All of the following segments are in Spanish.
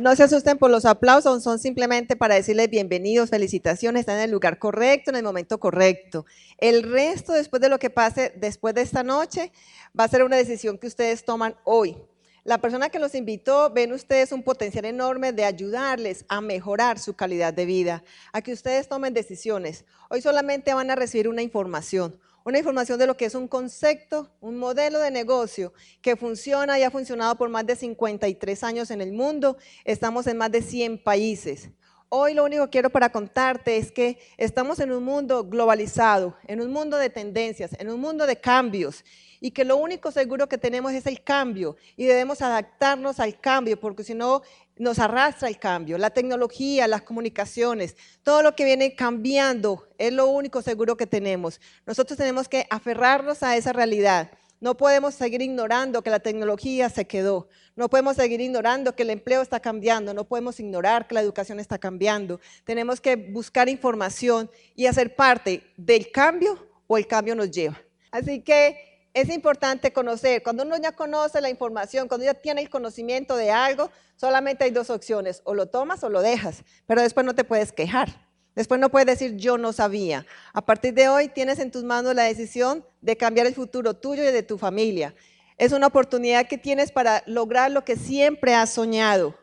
No se asusten por los aplausos, son simplemente para decirles bienvenidos, felicitaciones, están en el lugar correcto, en el momento correcto. El resto, después de lo que pase después de esta noche, va a ser una decisión que ustedes toman hoy. La persona que los invitó, ven ustedes un potencial enorme de ayudarles a mejorar su calidad de vida, a que ustedes tomen decisiones. Hoy solamente van a recibir una información, una información de lo que es un concepto, un modelo de negocio que funciona y ha funcionado por más de 53 años en el mundo. Estamos en más de 100 países. Hoy lo único que quiero para contarte es que estamos en un mundo globalizado, en un mundo de tendencias, en un mundo de cambios y que lo único seguro que tenemos es el cambio y debemos adaptarnos al cambio porque si no nos arrastra el cambio. La tecnología, las comunicaciones, todo lo que viene cambiando es lo único seguro que tenemos. Nosotros tenemos que aferrarnos a esa realidad. No podemos seguir ignorando que la tecnología se quedó. No podemos seguir ignorando que el empleo está cambiando. No podemos ignorar que la educación está cambiando. Tenemos que buscar información y hacer parte del cambio o el cambio nos lleva. Así que es importante conocer. Cuando uno ya conoce la información, cuando ya tiene el conocimiento de algo, solamente hay dos opciones, o lo tomas o lo dejas, pero después no te puedes quejar. Después no puedes decir yo no sabía. A partir de hoy tienes en tus manos la decisión de cambiar el futuro tuyo y de tu familia. Es una oportunidad que tienes para lograr lo que siempre has soñado.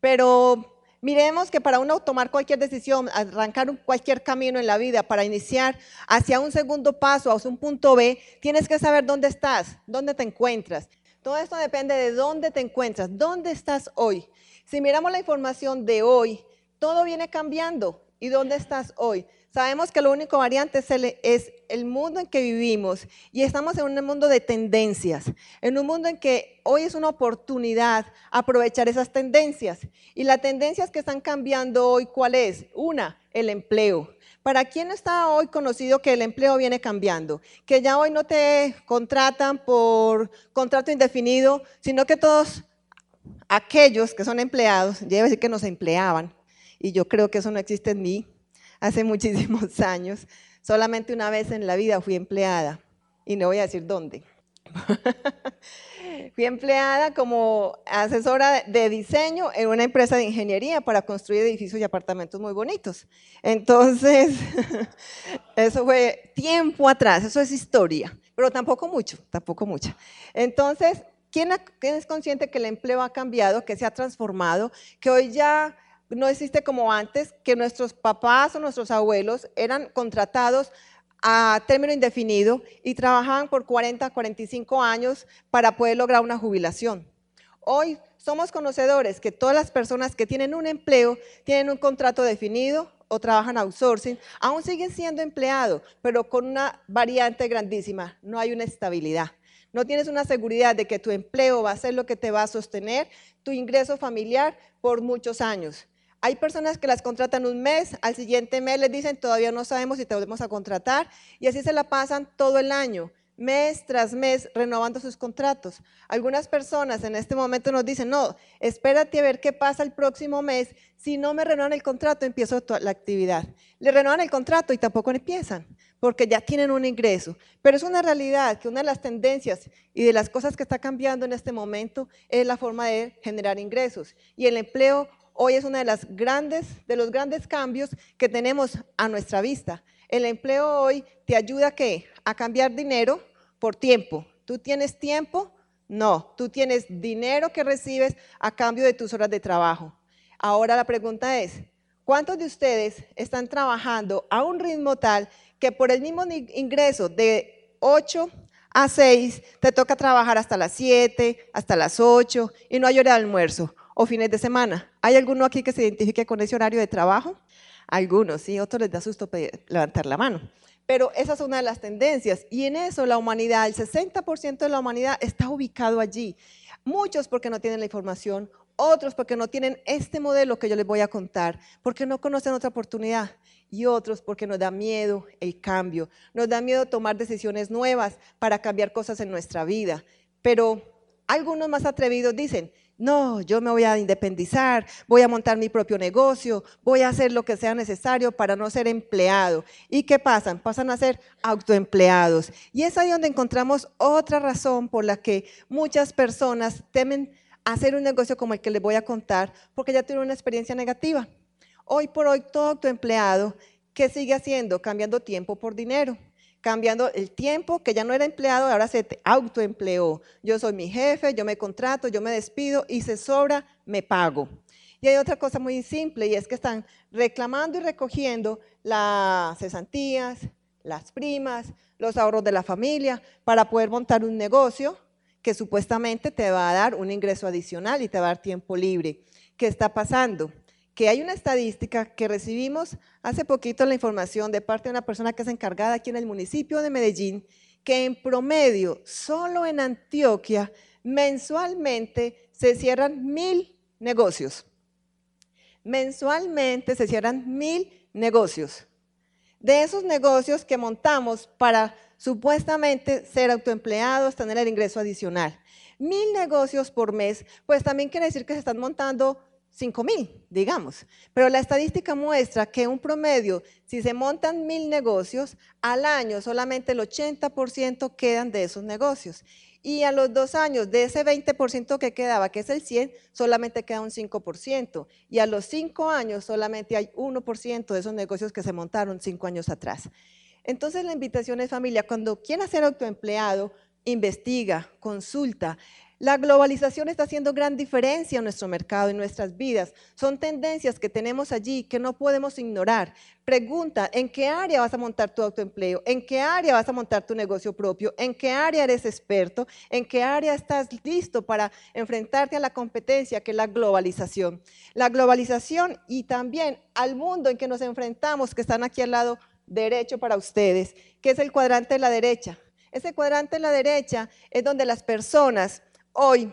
Pero Miremos que para uno tomar cualquier decisión, arrancar cualquier camino en la vida, para iniciar hacia un segundo paso, hacia un punto B, tienes que saber dónde estás, dónde te encuentras. Todo esto depende de dónde te encuentras, dónde estás hoy. Si miramos la información de hoy, todo viene cambiando. ¿Y dónde estás hoy? Sabemos que lo único variante es el, es el, mundo en que vivimos y estamos en un mundo de tendencias, en un mundo en que hoy es una oportunidad aprovechar esas tendencias. Y las tendencias que están cambiando hoy, ¿cuál es? Una, el empleo. ¿Para quién está hoy conocido que el empleo viene cambiando? Que ya hoy no te contratan por contrato indefinido, sino que todos aquellos que son empleados, ya decir que nos empleaban, y yo creo que eso no existe en mí, hace muchísimos años. Solamente una vez en la vida fui empleada y no voy a decir dónde. fui empleada como asesora de diseño en una empresa de ingeniería para construir edificios y apartamentos muy bonitos. Entonces, eso fue tiempo atrás, eso es historia, pero tampoco mucho, tampoco mucha. Entonces, ¿quién, ¿quién es consciente que el empleo ha cambiado, que se ha transformado, que hoy ya no existe como antes, que nuestros papás o nuestros abuelos eran contratados a término indefinido y trabajaban por 40, 45 años para poder lograr una jubilación. Hoy somos conocedores que todas las personas que tienen un empleo tienen un contrato definido o trabajan outsourcing, aún siguen siendo empleados, pero con una variante grandísima, no hay una estabilidad. No tienes una seguridad de que tu empleo va a ser lo que te va a sostener tu ingreso familiar por muchos años. Hay personas que las contratan un mes, al siguiente mes les dicen todavía no sabemos si te volvemos a contratar y así se la pasan todo el año, mes tras mes, renovando sus contratos. Algunas personas en este momento nos dicen, no, espérate a ver qué pasa el próximo mes, si no me renuevan el contrato, empiezo la actividad. Le renuevan el contrato y tampoco empiezan, porque ya tienen un ingreso. Pero es una realidad que una de las tendencias y de las cosas que está cambiando en este momento es la forma de generar ingresos. Y el empleo hoy es uno de, las grandes, de los grandes cambios que tenemos a nuestra vista. El empleo hoy te ayuda a A cambiar dinero por tiempo. ¿Tú tienes tiempo? No, tú tienes dinero que recibes a cambio de tus horas de trabajo. Ahora la pregunta es, ¿cuántos de ustedes están trabajando a un ritmo tal que por el mismo ingreso de 8 a 6 te toca trabajar hasta las 7, hasta las 8 y no hay hora de almuerzo? o fines de semana. ¿Hay alguno aquí que se identifique con ese horario de trabajo? Algunos, sí, otros les da susto levantar la mano. Pero esa es una de las tendencias y en eso la humanidad, el 60% de la humanidad está ubicado allí. Muchos porque no tienen la información, otros porque no tienen este modelo que yo les voy a contar, porque no conocen otra oportunidad y otros porque nos da miedo el cambio, nos da miedo tomar decisiones nuevas para cambiar cosas en nuestra vida. Pero Algunos más atrevidos dicen, no, yo me voy a independizar, voy a montar mi propio negocio, voy a hacer lo que sea necesario para no ser empleado. ¿Y qué pasan? Pasan a ser autoempleados. Y es ahí donde encontramos otra razón por la que muchas personas temen hacer un negocio como el que les voy a contar, porque ya tienen una experiencia negativa. Hoy por hoy, todo autoempleado, ¿qué sigue haciendo? Cambiando tiempo por dinero cambiando el tiempo, que ya no era empleado, ahora se autoempleó. Yo soy mi jefe, yo me contrato, yo me despido y se sobra, me pago. Y hay otra cosa muy simple y es que están reclamando y recogiendo las cesantías, las primas, los ahorros de la familia para poder montar un negocio que supuestamente te va a dar un ingreso adicional y te va a dar tiempo libre. ¿Qué está pasando? Que hay una estadística que recibimos hace poquito la información de parte de una persona que es encargada aquí en el municipio de Medellín, que en promedio, solo en Antioquia, mensualmente se cierran mil negocios. Mensualmente se cierran mil negocios. De esos negocios que montamos para supuestamente ser autoempleados, tener el ingreso adicional. Mil negocios por mes, pues también quiere decir que se están montando 5 mil, digamos. Pero la estadística muestra que un promedio, si se montan mil negocios, al año solamente el 80% quedan de esos negocios. Y a los dos años, de ese 20% que quedaba, que es el 100, solamente queda un 5%. Y a los cinco años solamente hay 1% de esos negocios que se montaron cinco años atrás. Entonces la invitación es familia, cuando quiera ser autoempleado, investiga, consulta, la globalización está haciendo gran diferencia en nuestro mercado, en nuestras vidas. Son tendencias que tenemos allí que no podemos ignorar. Pregunta, ¿en qué área vas a montar tu autoempleo? ¿En qué área vas a montar tu negocio propio? ¿En qué área eres experto? ¿En qué área estás listo para enfrentarte a la competencia que es la globalización? La globalización y también al mundo en que nos enfrentamos, que están aquí al lado derecho para ustedes, que es el cuadrante de la derecha. Ese cuadrante de la derecha es donde las personas hoy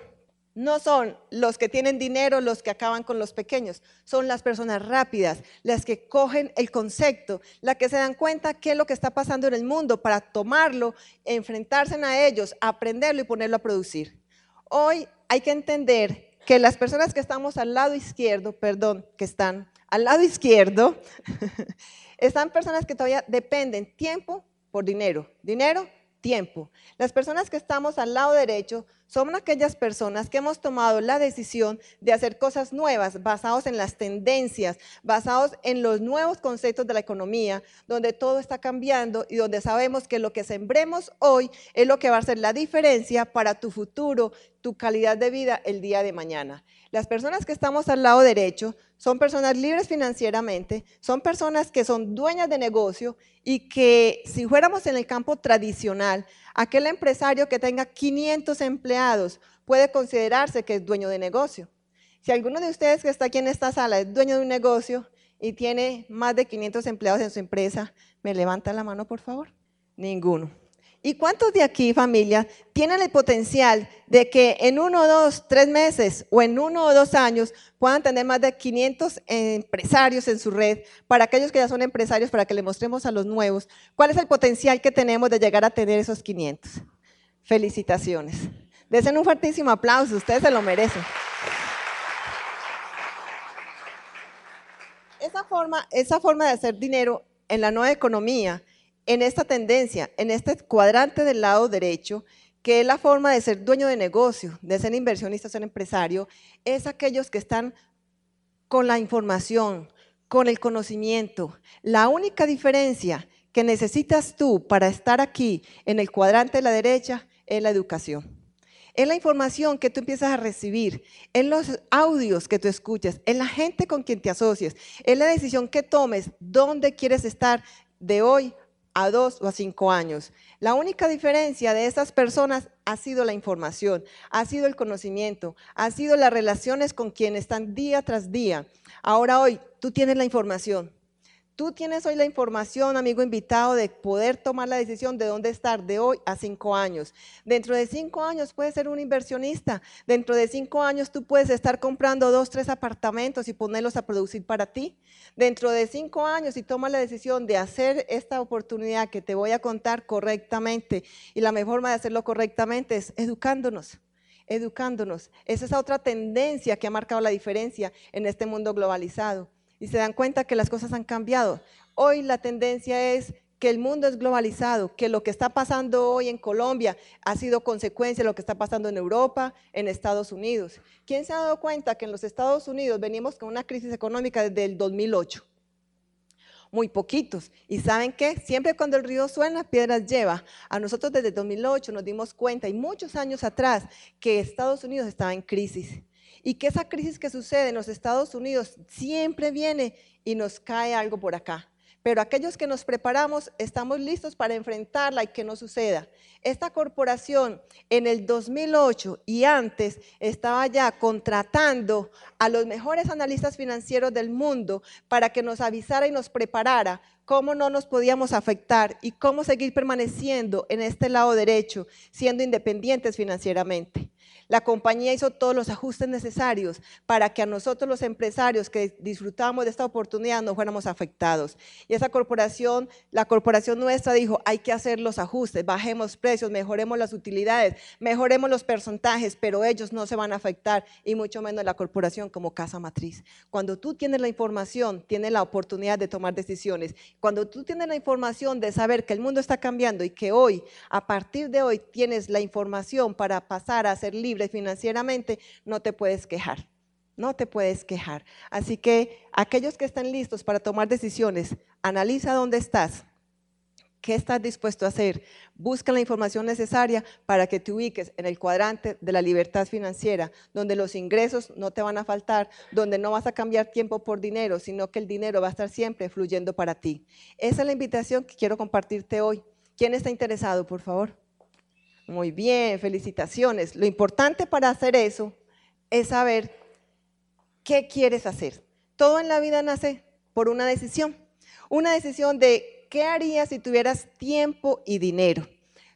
no son los que tienen dinero los que acaban con los pequeños, son las personas rápidas, las que cogen el concepto, las que se dan cuenta qué es lo que está pasando en el mundo para tomarlo, enfrentarse a ellos, aprenderlo y ponerlo a producir. Hoy hay que entender que las personas que estamos al lado izquierdo, perdón, que están al lado izquierdo, están personas que todavía dependen tiempo por dinero, dinero tiempo. Las personas que estamos al lado derecho son aquellas personas que hemos tomado la decisión de hacer cosas nuevas, basados en las tendencias, basados en los nuevos conceptos de la economía, donde todo está cambiando y donde sabemos que lo que sembremos hoy es lo que va a hacer la diferencia para tu futuro, tu calidad de vida el día de mañana. Las personas que estamos al lado derecho son personas libres financieramente, son personas que son dueñas de negocio y que si fuéramos en el campo tradicional, aquel empresario que tenga 500 empleados puede considerarse que es dueño de negocio. Si alguno de ustedes que está aquí en esta sala es dueño de un negocio y tiene más de 500 empleados en su empresa, ¿me levanta la mano, por favor? Ninguno. ¿Y cuántos de aquí, familia, tienen el potencial de que en uno, dos, tres meses o en uno o dos años puedan tener más de 500 empresarios en su red? Para aquellos que ya son empresarios, para que le mostremos a los nuevos, ¿cuál es el potencial que tenemos de llegar a tener esos 500? Felicitaciones. Desen un fuertísimo aplauso, ustedes se lo merecen. Esa forma, esa forma de hacer dinero en la nueva economía en esta tendencia, en este cuadrante del lado derecho, que es la forma de ser dueño de negocio, de ser inversionista, ser empresario, es aquellos que están con la información, con el conocimiento. La única diferencia que necesitas tú para estar aquí en el cuadrante de la derecha es la educación. Es la información que tú empiezas a recibir, en los audios que tú escuchas, en la gente con quien te asocias, es la decisión que tomes, dónde quieres estar de hoy a dos o a cinco años. La única diferencia de estas personas ha sido la información, ha sido el conocimiento, ha sido las relaciones con quienes están día tras día. Ahora hoy tú tienes la información, Tú tienes hoy la información, amigo invitado, de poder tomar la decisión de dónde estar de hoy a cinco años. Dentro de cinco años puedes ser un inversionista. Dentro de cinco años tú puedes estar comprando dos, tres apartamentos y ponerlos a producir para ti. Dentro de cinco años, si tomas la decisión de hacer esta oportunidad que te voy a contar correctamente, y la mejor forma de hacerlo correctamente es educándonos educándonos. Esa es otra tendencia que ha marcado la diferencia en este mundo globalizado. Y se dan cuenta que las cosas han cambiado. Hoy la tendencia es que el mundo es globalizado, que lo que está pasando hoy en Colombia ha sido consecuencia de lo que está pasando en Europa, en Estados Unidos. ¿Quién se ha dado cuenta que en los Estados Unidos venimos con una crisis económica desde el 2008? muy poquitos. Y saben qué, siempre cuando el río suena, piedras lleva. A nosotros desde 2008 nos dimos cuenta, y muchos años atrás, que Estados Unidos estaba en crisis. Y que esa crisis que sucede en los Estados Unidos siempre viene y nos cae algo por acá pero aquellos que nos preparamos estamos listos para enfrentarla y que no suceda. Esta corporación en el 2008 y antes estaba ya contratando a los mejores analistas financieros del mundo para que nos avisara y nos preparara cómo no nos podíamos afectar y cómo seguir permaneciendo en este lado derecho, siendo independientes financieramente. La compañía hizo todos los ajustes necesarios para que a nosotros los empresarios que disfrutamos de esta oportunidad no fuéramos afectados. Y esa corporación, la corporación nuestra dijo, hay que hacer los ajustes, bajemos precios, mejoremos las utilidades, mejoremos los porcentajes, pero ellos no se van a afectar y mucho menos la corporación como casa matriz. Cuando tú tienes la información, tienes la oportunidad de tomar decisiones. Cuando tú tienes la información de saber que el mundo está cambiando y que hoy, a partir de hoy, tienes la información para pasar a libre financieramente, no te puedes quejar. No te puedes quejar. Así que aquellos que están listos para tomar decisiones, analiza dónde estás, qué estás dispuesto a hacer, busca la información necesaria para que te ubiques en el cuadrante de la libertad financiera, donde los ingresos no te van a faltar, donde no vas a cambiar tiempo por dinero, sino que el dinero va a estar siempre fluyendo para ti. Esa es la invitación que quiero compartirte hoy. ¿Quién está interesado, por favor? Muy bien, felicitaciones. Lo importante para hacer eso es saber qué quieres hacer. Todo en la vida nace por una decisión. Una decisión de qué harías si tuvieras tiempo y dinero.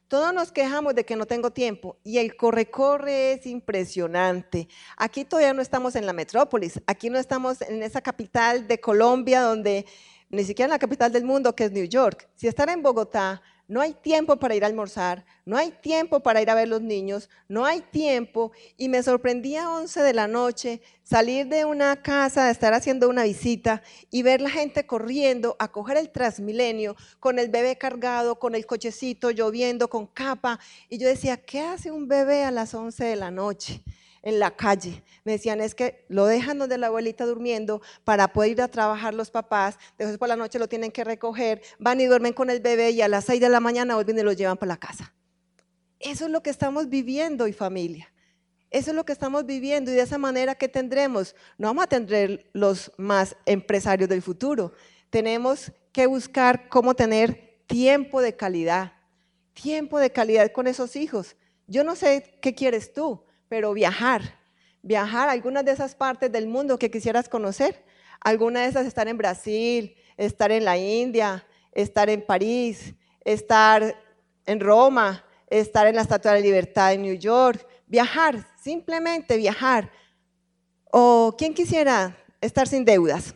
Todos nos quejamos de que no tengo tiempo y el corre-corre es impresionante. Aquí todavía no estamos en la metrópolis, aquí no estamos en esa capital de Colombia donde ni siquiera en la capital del mundo que es New York. Si estar en Bogotá no hay tiempo para ir a almorzar, no hay tiempo para ir a ver los niños, no hay tiempo. Y me sorprendía a 11 de la noche salir de una casa, estar haciendo una visita y ver la gente corriendo a coger el Transmilenio con el bebé cargado, con el cochecito lloviendo, con capa. Y yo decía, ¿qué hace un bebé a las 11 de la noche? En la calle. Me decían, es que lo dejan donde la abuelita durmiendo para poder ir a trabajar los papás, después por la noche lo tienen que recoger, van y duermen con el bebé y a las 6 de la mañana vuelven y lo llevan para la casa. Eso es lo que estamos viviendo y familia. Eso es lo que estamos viviendo y de esa manera que tendremos, no vamos a tener los más empresarios del futuro. Tenemos que buscar cómo tener tiempo de calidad, tiempo de calidad con esos hijos. Yo no sé qué quieres tú, pero viajar, viajar a algunas de esas partes del mundo que quisieras conocer. Algunas de esas estar en Brasil, estar en la India, estar en París, estar en Roma, estar en la Estatua de la Libertad en New York, viajar, simplemente viajar. O quién quisiera estar sin deudas.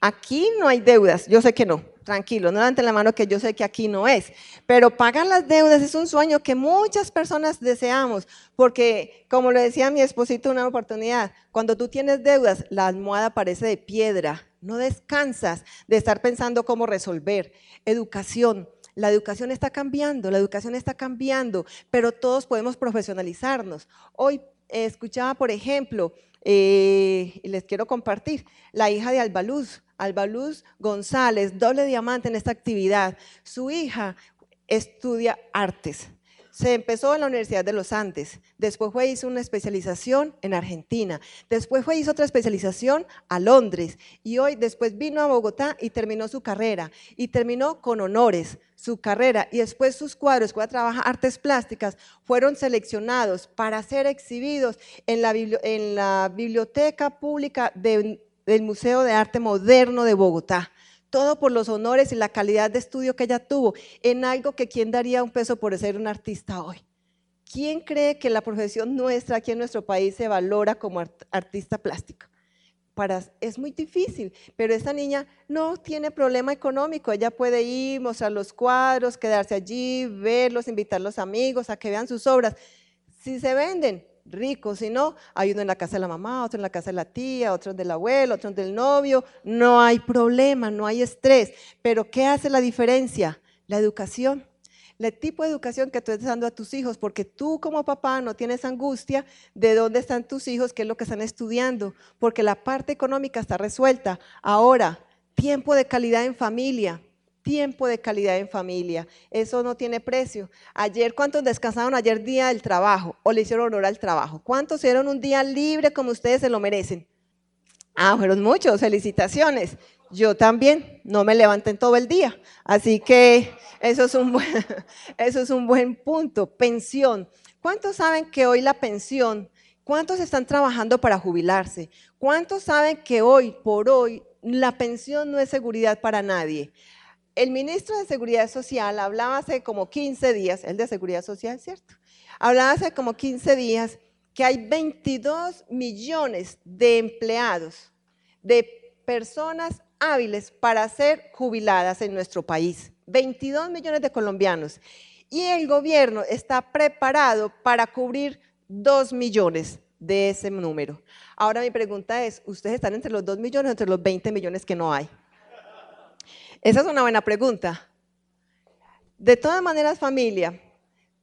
Aquí no hay deudas, yo sé que no, tranquilo, no levanten la mano que yo sé que aquí no es, pero pagar las deudas es un sueño que muchas personas deseamos, porque como le decía mi esposito una oportunidad, cuando tú tienes deudas, la almohada parece de piedra, no descansas de estar pensando cómo resolver. Educación, la educación está cambiando, la educación está cambiando, pero todos podemos profesionalizarnos. Hoy escuchaba, por ejemplo, eh, y les quiero compartir, la hija de Albaluz, Albaluz González, doble diamante en esta actividad. Su hija estudia artes. Se empezó en la Universidad de los Andes, después fue hizo una especialización en Argentina, después fue hizo otra especialización a Londres y hoy después vino a Bogotá y terminó su carrera y terminó con honores su carrera y después sus cuadros, cuando trabaja artes plásticas, fueron seleccionados para ser exhibidos en la, en la Biblioteca Pública del Museo de Arte Moderno de Bogotá todo por los honores y la calidad de estudio que ella tuvo, en algo que quién daría un peso por ser un artista hoy. ¿Quién cree que la profesión nuestra aquí en nuestro país se valora como artista plástico? Para, es muy difícil, pero esta niña no tiene problema económico, ella puede ir, mostrar los cuadros, quedarse allí, verlos, invitar a los amigos a que vean sus obras Si se venden, rico, si no, hay uno en la casa de la mamá, otro en la casa de la tía, otro del abuelo, otro del novio, no hay problema, no hay estrés. Pero ¿qué hace la diferencia? La educación. El tipo de educación que tú estás dando a tus hijos, porque tú como papá no tienes angustia de dónde están tus hijos, qué es lo que están estudiando, porque la parte económica está resuelta. Ahora, tiempo de calidad en familia, tiempo de calidad en familia. Eso no tiene precio. Ayer, ¿cuántos descansaron ayer día del trabajo o le hicieron honor al trabajo? ¿Cuántos hicieron un día libre como ustedes se lo merecen? Ah, fueron muchos, felicitaciones. Yo también, no me levanté todo el día. Así que eso es un eso es un buen punto. Pensión. ¿Cuántos saben que hoy la pensión, cuántos están trabajando para jubilarse? ¿Cuántos saben que hoy, por hoy, la pensión no es seguridad para nadie? El ministro de Seguridad Social hablaba hace como 15 días, el de Seguridad Social, ¿cierto? Hablaba hace como 15 días que hay 22 millones de empleados, de personas hábiles para ser jubiladas en nuestro país. 22 millones de colombianos. Y el gobierno está preparado para cubrir 2 millones de ese número. Ahora mi pregunta es, ¿ustedes están entre los 2 millones o entre los 20 millones que no hay? Esa es una buena pregunta. De todas maneras, familia,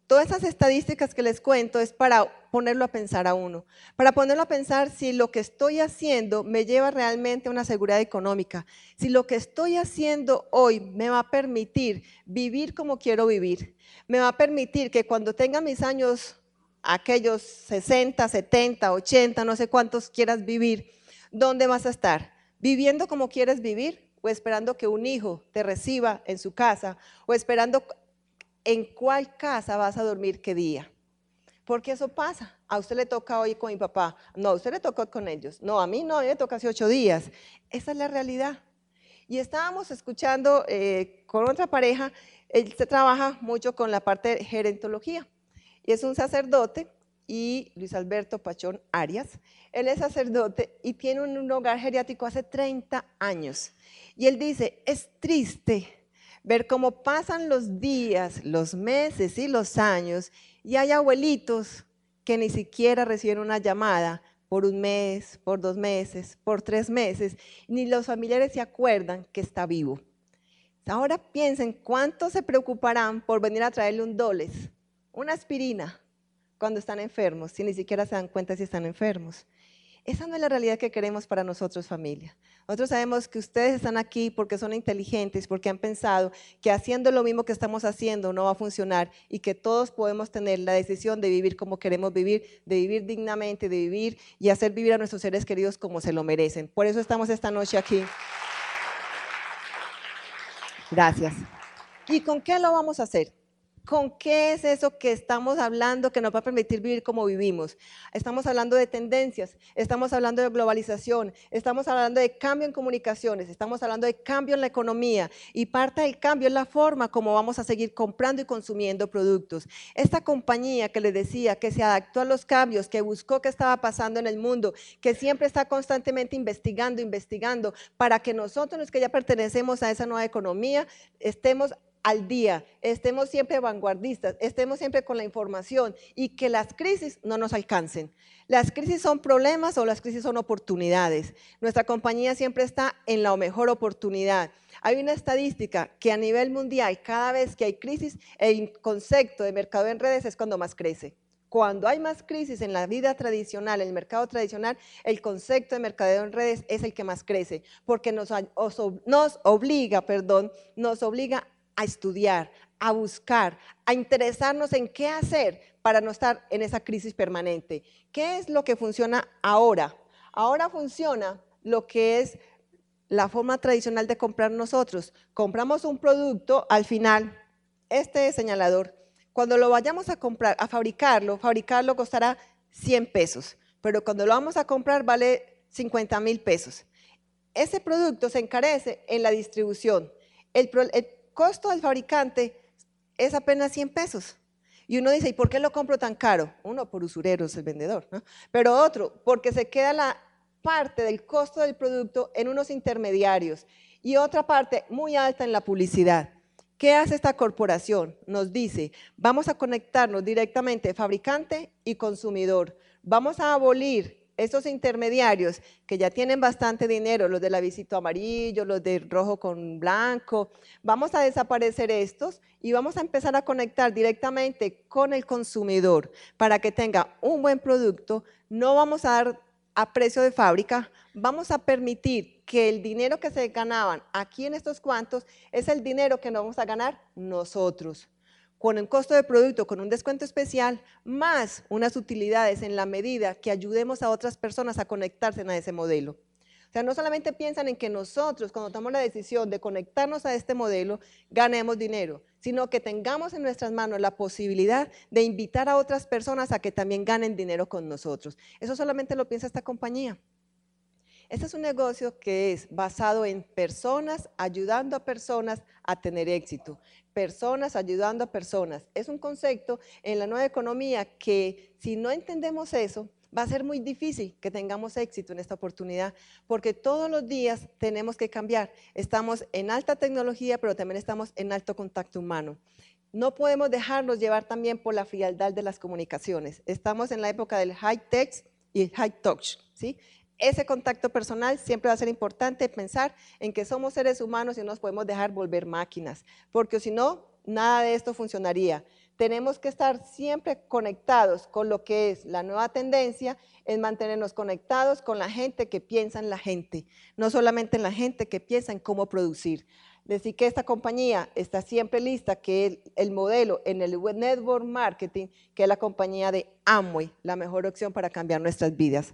todas esas estadísticas que les cuento es para ponerlo a pensar a uno, para ponerlo a pensar si lo que estoy haciendo me lleva realmente a una seguridad económica, si lo que estoy haciendo hoy me va a permitir vivir como quiero vivir, me va a permitir que cuando tenga mis años, aquellos 60, 70, 80, no sé cuántos quieras vivir, ¿dónde vas a estar? ¿Viviendo como quieres vivir? O esperando que un hijo te reciba en su casa, o esperando en cuál casa vas a dormir qué día. Porque eso pasa. A usted le toca hoy con mi papá. No, a usted le tocó con ellos. No, a mí no, a mí me toca hace ocho días. Esa es la realidad. Y estábamos escuchando eh, con otra pareja, él se trabaja mucho con la parte de gerontología. Y es un sacerdote y Luis Alberto Pachón Arias. Él es sacerdote y tiene un hogar geriátrico hace 30 años. Y él dice, es triste ver cómo pasan los días, los meses y los años y hay abuelitos que ni siquiera reciben una llamada por un mes, por dos meses, por tres meses, ni los familiares se acuerdan que está vivo. Ahora piensen cuánto se preocuparán por venir a traerle un doles, una aspirina, cuando están enfermos, si ni siquiera se dan cuenta si están enfermos. Esa no es la realidad que queremos para nosotros, familia. Nosotros sabemos que ustedes están aquí porque son inteligentes, porque han pensado que haciendo lo mismo que estamos haciendo no va a funcionar y que todos podemos tener la decisión de vivir como queremos vivir, de vivir dignamente, de vivir y hacer vivir a nuestros seres queridos como se lo merecen. Por eso estamos esta noche aquí. Gracias. ¿Y con qué lo vamos a hacer? ¿Con qué es eso que estamos hablando que nos va a permitir vivir como vivimos? Estamos hablando de tendencias, estamos hablando de globalización, estamos hablando de cambio en comunicaciones, estamos hablando de cambio en la economía y parte del cambio es la forma como vamos a seguir comprando y consumiendo productos. Esta compañía que les decía que se adaptó a los cambios, que buscó qué estaba pasando en el mundo, que siempre está constantemente investigando, investigando, para que nosotros, los que ya pertenecemos a esa nueva economía, estemos al día, estemos siempre vanguardistas, estemos siempre con la información y que las crisis no nos alcancen. Las crisis son problemas o las crisis son oportunidades. Nuestra compañía siempre está en la mejor oportunidad. Hay una estadística que a nivel mundial, cada vez que hay crisis, el concepto de mercado en redes es cuando más crece. Cuando hay más crisis en la vida tradicional, en el mercado tradicional, el concepto de mercadeo en redes es el que más crece, porque nos, nos obliga, perdón, nos obliga a estudiar, a buscar, a interesarnos en qué hacer para no estar en esa crisis permanente. ¿Qué es lo que funciona ahora? Ahora funciona lo que es la forma tradicional de comprar nosotros. Compramos un producto, al final, este señalador, cuando lo vayamos a comprar, a fabricarlo, fabricarlo costará 100 pesos, pero cuando lo vamos a comprar vale 50 mil pesos. Ese producto se encarece en la distribución. El, el, costo del fabricante es apenas 100 pesos. Y uno dice, ¿y por qué lo compro tan caro? Uno, por usureros, el vendedor. Pero otro, porque se queda la parte del costo del producto en unos intermediarios y otra parte muy alta en la publicidad. ¿Qué hace esta corporación? Nos dice, vamos a conectarnos directamente fabricante y consumidor. Vamos a abolir esos intermediarios que ya tienen bastante dinero, los del avisito amarillo, los de rojo con blanco, vamos a desaparecer estos y vamos a empezar a conectar directamente con el consumidor para que tenga un buen producto. No vamos a dar a precio de fábrica, vamos a permitir que el dinero que se ganaban aquí en estos cuantos es el dinero que nos vamos a ganar nosotros con un costo de producto, con un descuento especial, más unas utilidades en la medida que ayudemos a otras personas a conectarse a ese modelo. O sea, no solamente piensan en que nosotros, cuando tomamos la decisión de conectarnos a este modelo, ganemos dinero, sino que tengamos en nuestras manos la posibilidad de invitar a otras personas a que también ganen dinero con nosotros. Eso solamente lo piensa esta compañía. Este es un negocio que es basado en personas ayudando a personas a tener éxito. Personas ayudando a personas. Es un concepto en la nueva economía que si no entendemos eso, va a ser muy difícil que tengamos éxito en esta oportunidad, porque todos los días tenemos que cambiar. Estamos en alta tecnología, pero también estamos en alto contacto humano. No podemos dejarnos llevar también por la frialdad de las comunicaciones. Estamos en la época del high tech y high touch, ¿sí? Ese contacto personal siempre va a ser importante pensar en que somos seres humanos y no nos podemos dejar volver máquinas, porque si no, nada de esto funcionaría tenemos que estar siempre conectados con lo que es la nueva tendencia, es mantenernos conectados con la gente que piensa en la gente, no solamente en la gente que piensa en cómo producir. Decir que esta compañía está siempre lista, que es el modelo en el network marketing, que es la compañía de Amway, la mejor opción para cambiar nuestras vidas.